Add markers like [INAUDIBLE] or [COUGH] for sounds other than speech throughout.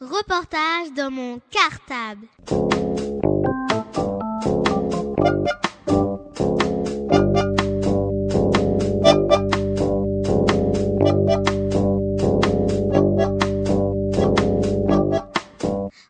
Reportage dans mon cartable.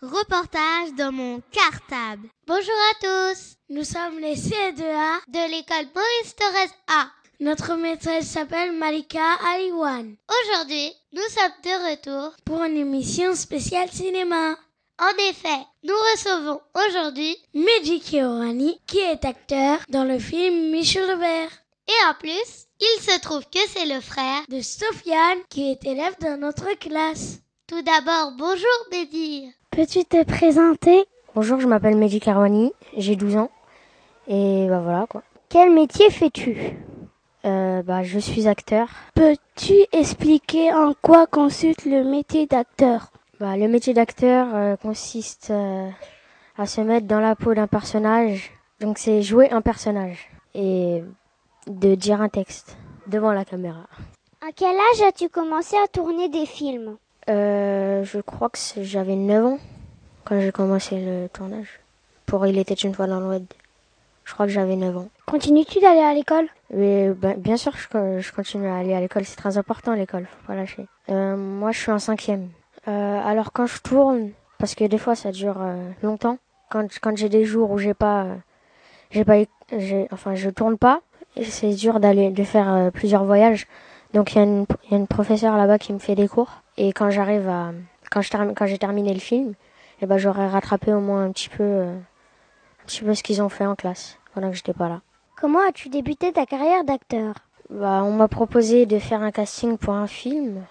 Reportage dans mon cartable. Bonjour à tous. Nous sommes les CE2A de l'école Maurice Thorez A. Notre maîtresse s'appelle Malika Aliwan. Aujourd'hui, nous sommes de retour pour une émission spéciale cinéma. En effet, nous recevons aujourd'hui Mehdi Kiorani qui est acteur dans le film Michel Lebert. Et en plus, il se trouve que c'est le frère de Sofiane qui est élève dans notre classe. Tout d'abord, bonjour Mehdi. Peux-tu te présenter? Bonjour, je m'appelle Mehdi Karwani, j'ai 12 ans. Et bah voilà quoi. Quel métier fais-tu? Euh, bah, je suis acteur. Peux-tu expliquer en quoi consiste le métier d'acteur? Bah, Le métier d'acteur euh, consiste euh, à se mettre dans la peau d'un personnage. Donc c'est jouer un personnage et de dire un texte devant la caméra. À quel âge as-tu commencé à tourner des films? Euh, Je crois que j'avais 9 ans quand j'ai commencé le tournage. Pour Il était une fois dans le web. Je crois que j'avais 9 ans. Continues-tu d'aller à l'école? Mais ben, bien sûr, je, je, continue à aller à l'école. C'est très important l'école, faut pas lâcher. Euh, moi, je suis en cinquième. Euh, alors quand je tourne, parce que des fois ça dure euh, longtemps. Quand quand j'ai des jours où j'ai pas, euh, j'ai pas, enfin je tourne pas. C'est dur d'aller de faire euh, plusieurs voyages. Donc il y a une y a une professeure là-bas qui me fait des cours. Et quand j'arrive à quand je termine quand j'ai terminé le film, eh ben j'aurais rattrapé au moins un petit peu un petit peu ce qu'ils ont fait en classe pendant que j'étais pas là. Comment as-tu débuté ta carrière d'acteur? Bah, on m'a proposé de faire un casting pour un film.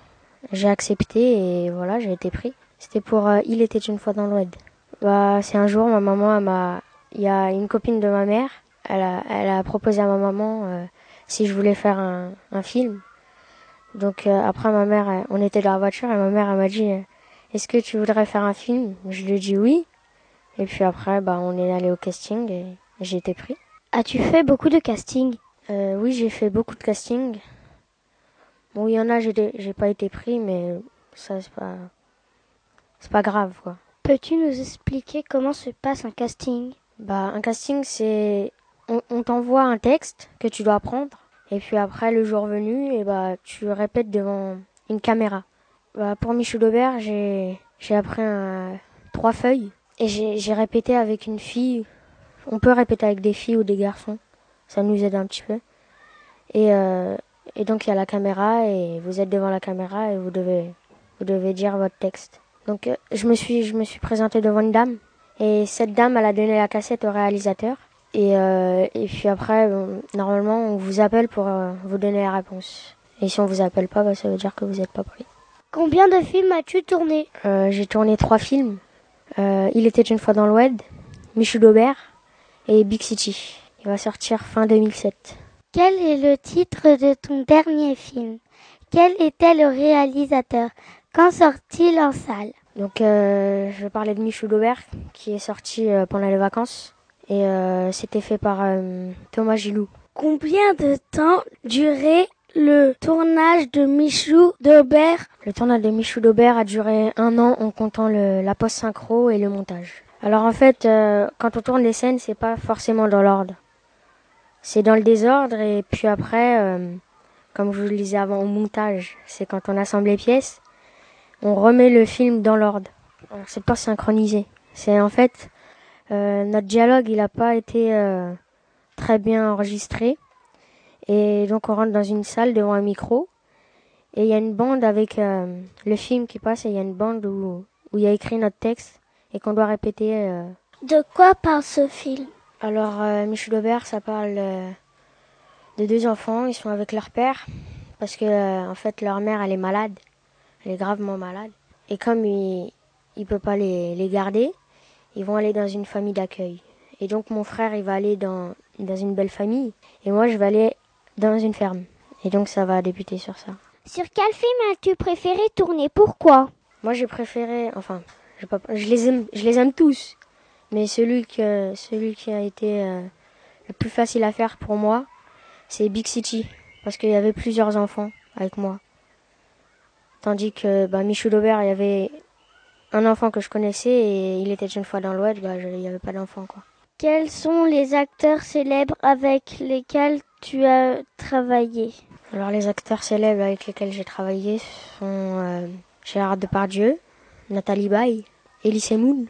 J'ai accepté et voilà, j'ai été pris. C'était pour euh, Il était une fois dans l'Oued. Bah, c'est un jour, ma maman, m'a, il y a une copine de ma mère, elle a, proposé à ma maman euh, si je voulais faire un, film. Donc euh, après, ma mère, on était dans la voiture et ma mère, m'a dit, est-ce que tu voudrais faire un film? Je lui ai dit oui. Et puis après, bah, on est allé au casting et j'ai été pris. As-tu fait beaucoup de casting? Euh, Oui, j'ai fait beaucoup de casting. Bon, il y en a, j'ai, j'ai pas été pris, mais ça, c'est pas, c'est pas grave, quoi. Peux-tu nous expliquer comment se passe un casting? Bah, un casting, c'est, on, on t'envoie un texte que tu dois apprendre, et puis après, le jour venu, et bah, tu répètes devant une caméra. Bah, pour Michel Daubert, j'ai, j'ai appris un, trois feuilles, et j'ai, j'ai répété avec une fille on peut répéter avec des filles ou des garçons. Ça nous aide un petit peu. Et, euh, et donc il y a la caméra et vous êtes devant la caméra et vous devez, vous devez dire votre texte. Donc euh, je me suis, je me suis présentée devant une dame et cette dame elle a donné la cassette au réalisateur. Et, euh, et puis après, bon, normalement on vous appelle pour vous donner la réponse. Et si on vous appelle pas, bah, ça veut dire que vous n'êtes pas pris. Combien de films as-tu tourné? J'ai tourné trois films. il était une fois dans le web, Michel Daubert et Big City. Il va sortir fin 2007. Quel est le titre de ton dernier film? Quel était le réalisateur? Quand sort-il en salle? Donc, euh, je vais parler de Michou Daubert, qui est sorti euh, pendant les vacances. Et euh, c'était fait par Thomas Gilou. Combien de temps durait le tournage de Michou Daubert Le tournage de Michou Daubert a duré un an en comptant le, la post-synchro et le montage. Alors en fait, euh, quand on tourne les scènes, c'est pas forcément dans l'ordre. C'est dans le désordre et puis après, euh, comme je vous le disais avant, au montage, c'est quand on assemble les pièces, on remet le film dans l'ordre. C'est pas synchronisé. C'est en fait euh, notre dialogue, il a pas été euh, très bien enregistré et donc on rentre dans une salle devant un micro et il y a une bande avec le film qui passe et il y a une bande où où il y a écrit notre texte et qu'on doit répéter. Euh... De quoi parle ce film? Alors, euh, Michel Aubert, ça parle euh, de deux enfants. Ils sont avec leur père parce que, en fait, leur mère, elle est malade. Elle est gravement malade. Et comme il il peut pas les, les garder, ils vont aller dans une famille d'accueil. Et donc, mon frère, il va aller dans, dans une belle famille. Et moi, je vais aller dans une ferme. Et donc, ça va débuter sur ça. Sur quel film as-tu préféré tourner? Pourquoi? Moi, j'ai préféré, enfin, je, pas, je, les aime, je les aime tous, mais celui que celui qui a été euh, le plus facile à faire pour moi, c'est Big City, parce qu'il y avait plusieurs enfants avec moi. Tandis que bah, Michel Aubert, il y avait un enfant que je connaissais et il était une fois dans l'Ouest, bah, il n'y avait pas d'enfant, quoi. Quels sont les acteurs célèbres avec lesquels tu as travaillé? Alors, les acteurs célèbres avec lesquels j'ai travaillé sont euh, Gérard Depardieu, Nathalie Baye, Elise Moon.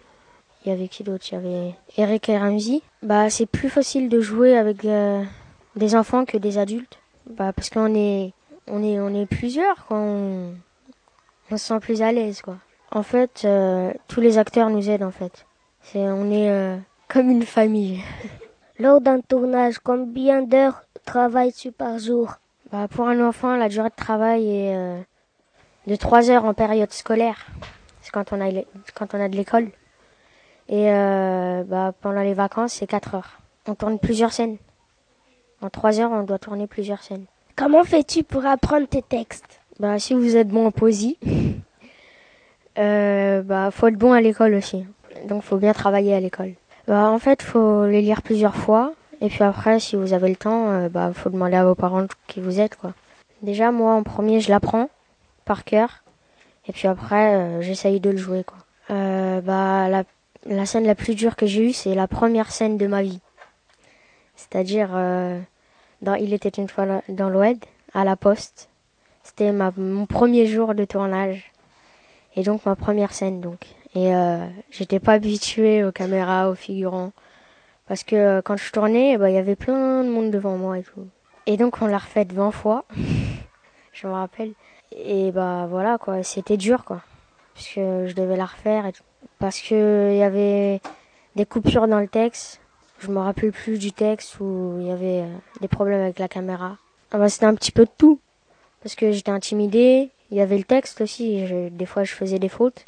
Il y avait qui d'autre? Il y avait Eric et Ramsey. Bah, c'est plus facile de jouer avec euh, des enfants que des adultes. Bah, parce qu'on est, on est, on est plusieurs, quoi. On, on se sent plus à l'aise, quoi. En fait, euh, tous les acteurs nous aident, en fait. C'est, on est euh, comme une famille. [LAUGHS] Lors d'un tournage, combien d'heures travailles-tu par jour? Bah, Pour un enfant, la durée de travail est de 3 heures en période scolaire. Quand on a, quand on a de l'école. Et bah, pendant les vacances, c'est 4 heures. On tourne plusieurs scènes. En 3 heures, on doit tourner plusieurs scènes. Comment fais-tu pour apprendre tes textes? Bah, si vous êtes bon en poésie, [LAUGHS] euh, bah, faut être bon à l'école aussi. Donc, faut bien travailler à l'école. Bah, en fait, faut les lire plusieurs fois. Et puis après, si vous avez le temps, euh, bah, faut demander à vos parents qui vous aident, quoi. Déjà, moi, en premier, je l'apprends par cœur. Et puis après, euh, j'essaye de le jouer, quoi. Euh, bah, la, scène la plus dure que j'ai eue, c'est la première scène de ma vie. C'est-à-dire, euh, Il était une fois dans l'Oued, à la Poste. C'était mon premier jour de tournage. Et donc ma première scène donc. Et j'étais pas habituée aux caméras, aux figurants. Parce que quand je tournais, bah, il y avait plein de monde devant moi et tout. Et donc on l'a refait 20 fois. [LAUGHS] je me rappelle. Et bah voilà quoi, c'était dur quoi. Parce que je devais la refaire et tout. Parce que il y avait des coupures dans le texte. Je me rappelle plus du texte où il y avait euh, des problèmes avec la caméra. Ah bah, c'était un petit peu de tout. Parce que j'étais intimidée, il y avait le texte aussi, des fois je faisais des fautes.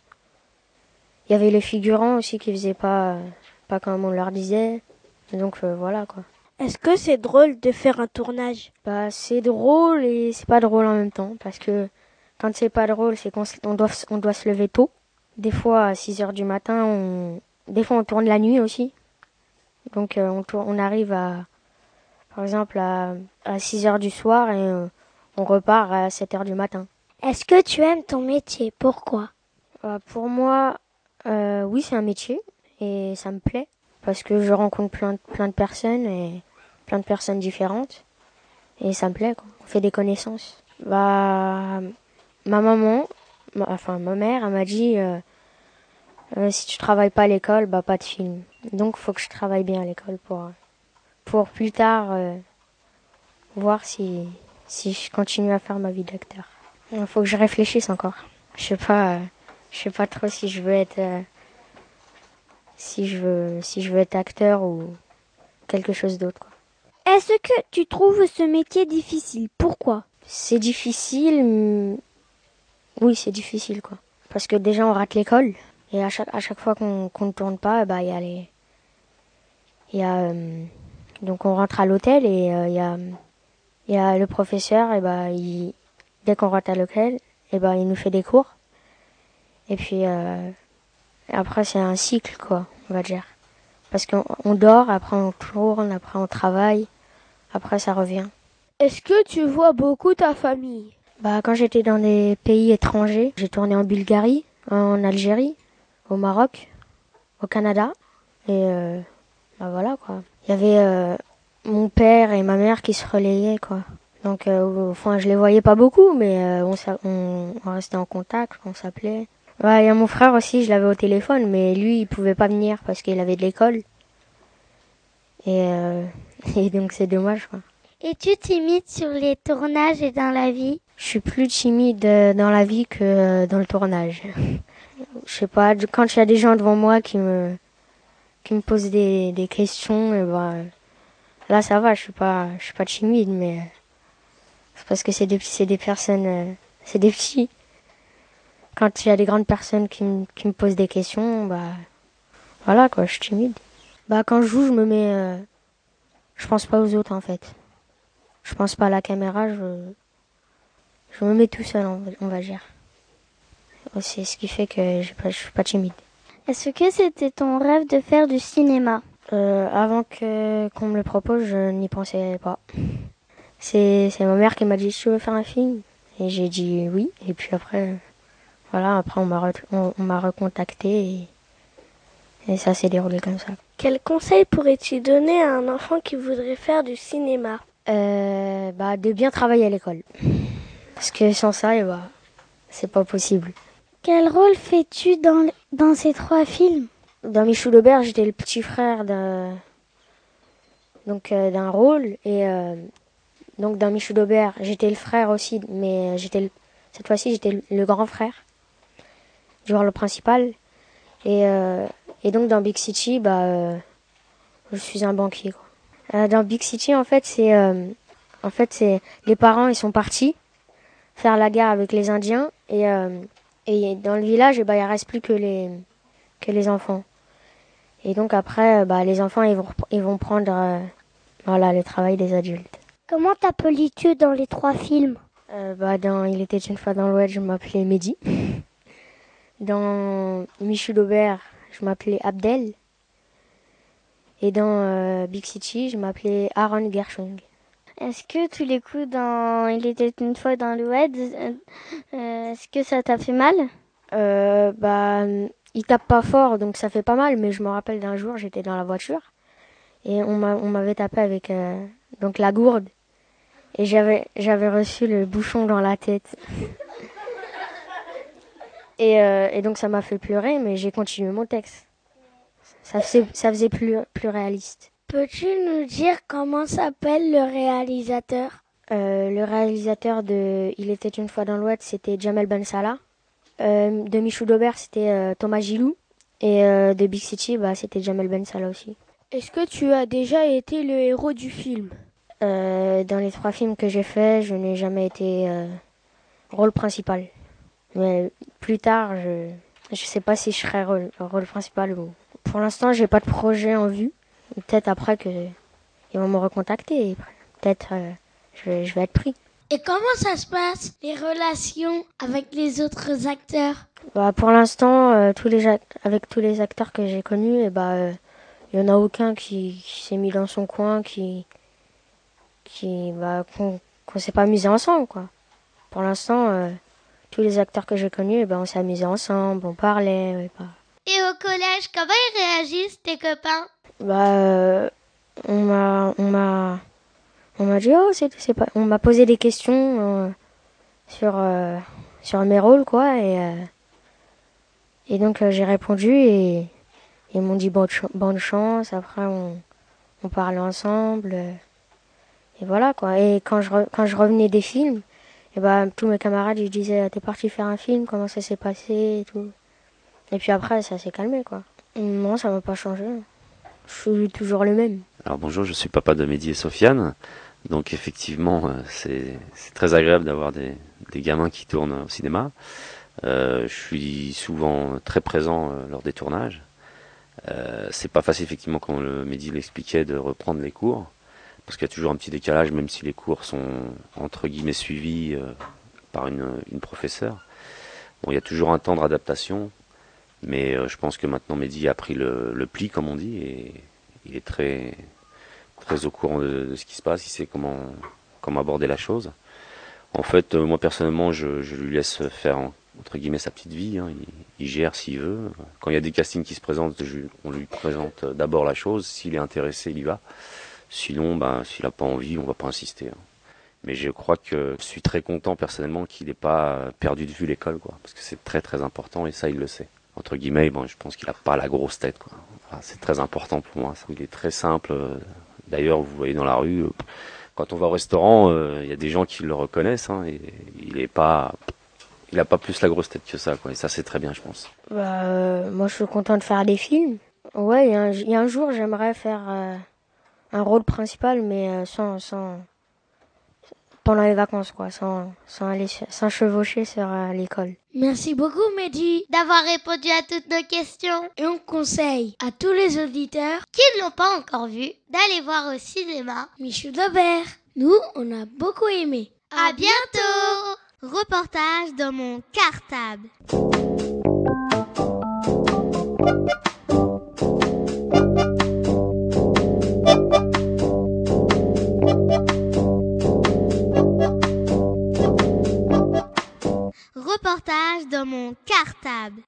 Il y avait les figurants aussi qui faisaient pas, pas comme on leur disait. Donc euh, voilà quoi. Est-ce que c'est drôle de faire un tournage? Bah c'est drôle et c'est pas drôle en même temps parce que quand c'est pas drôle, c'est qu'on on doit on doit se lever tôt. Des fois à 6 heures du matin, on des fois on tourne la nuit aussi. Donc euh, on tourne, on arrive à par exemple à, à 6 heures du soir et euh, on repart à 7 heures du matin. Est-ce que tu aimes ton métier? Pourquoi? Euh, Pour moi, euh, oui, c'est un métier et ça me plaît parce que je rencontre plein, plein de personnes et plein de personnes différentes et ça me plaît. Quoi. On fait des connaissances. Bah, ma maman, ma, enfin ma mère, elle m'a dit euh, euh, si tu travailles pas à l'école, bah pas de film. Donc faut que je travaille bien à l'école pour pour plus tard euh, voir si si je continue à faire ma vie d'acteur. Il faut que je réfléchisse encore. Je sais pas, je sais pas trop si je veux être, si je veux, si je veux être acteur ou quelque chose d'autre. Est-ce que tu trouves ce métier difficile? Pourquoi? C'est difficile. Oui, c'est difficile quoi. Parce que déjà on rate l'école et à chaque fois qu'on ne tourne pas, bah il y a les, il y a euh, donc on rentre à l'hôtel et il y a il y a le professeur et bah il dès qu'on rentre à l'hôtel, et ben il nous fait des cours. Et puis euh, après c'est un cycle quoi, on va dire. Parce qu'on dort, après on tourne, après on travaille, après ça revient. Est-ce que tu vois beaucoup ta famille? Bah quand j'étais dans des pays étrangers, j'ai tourné en Bulgarie, en Algérie, au Maroc, au Canada et euh, bah voilà quoi. Il y avait euh, mon père et ma mère qui se relayaient quoi. Donc, euh, enfin, je les voyais pas beaucoup, mais euh, on, on, on, restait en contact, on s'appelait. Ouais, il y a mon frère aussi, je l'avais au téléphone, mais lui, il pouvait pas venir parce qu'il avait de l'école. Et, euh, et donc, c'est dommage, quoi. Es-tu timide sur les tournages et dans la vie? Je suis plus timide dans la vie que dans le tournage. [LAUGHS] Je sais pas, quand il y a des gens devant moi qui me qui me posent des, des questions, et ben là ça va, je suis pas je suis pas timide, mais parce que c'est des, c'est des personnes, euh, c'est des petits. Quand il y a des grandes personnes qui, me, qui me posent des questions, bah voilà quoi, je suis timide. Bah quand je joue, je me mets, euh, je pense pas aux autres en fait. Je pense pas à la caméra, je, je me mets tout seul, on, va dire. C'est ce qui fait que je, je suis pas timide. Est-ce que c'était ton rêve de faire du cinéma? Euh, Avant que qu'on me le propose, je n'y pensais pas. C'est, ma mère qui m'a dit, tu veux faire un film Et j'ai dit oui. Et puis après, voilà, après on m'a on, m'a recontacté et, ça s'est déroulé comme ça. Quel conseil pourrais-tu donner à un enfant qui voudrait faire du cinéma euh, bah, De bien travailler à l'école. Parce que sans ça, eh bah, c'est pas possible. Quel rôle fais-tu dans, dans ces trois films? Dans Michou d'Aubert, j'étais le petit frère d'un donc euh, d'un rôle et euh, donc dans Michou d'Aubert, j'étais le frère aussi, mais j'étais cette fois-ci j'étais le, grand frère du rôle principal et euh, et donc dans Big City, bah je suis un banquier quoi. dans Big City en fait c'est en fait c'est les parents ils sont partis faire la guerre avec les Indiens et et dans le village, bah, il reste plus que les, que les enfants. Et donc après, bah, les enfants, ils vont, ils vont prendre euh, voilà, le travail des adultes. Comment t'appelles-tu dans les trois films? Euh, bah, dans Il était une fois dans l'Ouest, je m'appelais Mehdi. Dans Michou d'Aubert, je m'appelais Abdel. Et dans euh, Big City, je m'appelais Aaron Gershwing. Est-ce que tu l'écoutes dans Il était une fois dans le web euh, Est-ce que ça t'a fait mal? Euh, Bah, il tape pas fort, donc ça fait pas mal. Mais je me rappelle d'un jour, j'étais dans la voiture et on m'avait tapé avec euh, donc la gourde et j'avais j'avais reçu le bouchon dans la tête. [LAUGHS] et, euh, et donc ça m'a fait pleurer, mais j'ai continué mon texte. Ça faisait, ça faisait plus, plus réaliste. Peux-tu nous dire comment s'appelle le réalisateur? Euh, Le réalisateur de Il était une fois dans l'Ouest, c'était Jamel Ben Salah. Euh, de Michou d'Aubert, c'était Thomas Gilou. Et de Big City, bah, c'était Jamel Ben Salah aussi. Est-ce que tu as déjà été le héros du film? Dans les trois films que j'ai faits, je n'ai jamais été rôle principal. Mais plus tard, je ne sais pas si je serai rôle, rôle principal ou... Pour l'instant, j'ai pas de projet en vue. Peut-être après que ils vont me recontacter. Peut-être euh, je, vais, je vais être pris. Et comment ça se passe les relations avec les autres acteurs? Bah pour l'instant, euh, tous les avec tous les acteurs que j'ai connus, et eh bah il euh, y en a aucun qui, s'est mis dans son coin, qui qui bah qu'on s'est pas amusé ensemble quoi. Pour l'instant, tous les acteurs que j'ai connus, et eh ben on s'est amusé ensemble, on parlait. Bah. Et au collège, comment ils réagissent tes copains? Bah, euh, on m'a, on m'a, on m'a dit, oh, c'est, c'est pas, on m'a posé des questions euh, sur, euh, sur mes rôles, quoi, et, et donc j'ai répondu et ils m'ont dit bonne, bonne chance. Après, on, on parlait ensemble, et voilà, quoi. Et quand je, quand je revenais des films, et bah, tous mes camarades, ils disaient, t'es parti faire un film, comment ça s'est passé, et tout. Et puis après, ça s'est calmé, quoi. Non, ça m'a pas changé. Je suis toujours le même. Alors bonjour, je suis papa de Mehdi et Sofiane. Donc effectivement, euh, c'est très agréable d'avoir des, gamins qui tournent au cinéma. Euh, je suis souvent très présent euh, lors des tournages. Euh, c'est pas facile effectivement, comme le Mehdi l'expliquait, de reprendre les cours, parce qu'il y a toujours un petit décalage, même si les cours sont entre guillemets suivis euh, par une, une professeure. Bon, il y a toujours un temps d'adaptation, mais euh, je pense que maintenant Mehdi a pris le, pli, comme on dit, et il est très, très au courant de, ce qui se passe, il sait comment, comment aborder la chose. En fait, euh, moi personnellement, je, lui laisse faire entre guillemets sa petite vie. Hein. Il, gère s'il veut. Quand il y a des castings qui se présentent, on lui présente d'abord la chose. S'il est intéressé, il y va. Sinon, ben, s'il n'a pas envie, on va pas insister. Hein. Mais je crois que je suis très content personnellement qu'il n'ait pas perdu de vue l'école, quoi, parce que c'est très très important et ça, il le sait entre guillemets, bon, je pense qu'il n'a pas la grosse tête. Quoi. c'est très important pour moi. Il est très simple. D'ailleurs, vous voyez dans la rue, quand on va au restaurant, euh, il y a des gens qui le reconnaissent. Hein, et il est pas, il a pas plus la grosse tête que ça. Quoi. Et ça, c'est très bien, je pense. Bah, euh, moi, je suis content de faire des films. Ouais, il y, a un jour, j'aimerais faire euh, un rôle principal, mais sans, sans, pendant les vacances, quoi, sans, sans aller, sans chevaucher sur euh, l'école. Merci beaucoup, Mehdi, d'avoir répondu à toutes nos questions. Et on conseille à tous les auditeurs qui ne l'ont pas encore vu d'aller voir au cinéma Michel Daubert. Nous, on a beaucoup aimé. À bientôt Reportage dans mon cartable. mon cartable.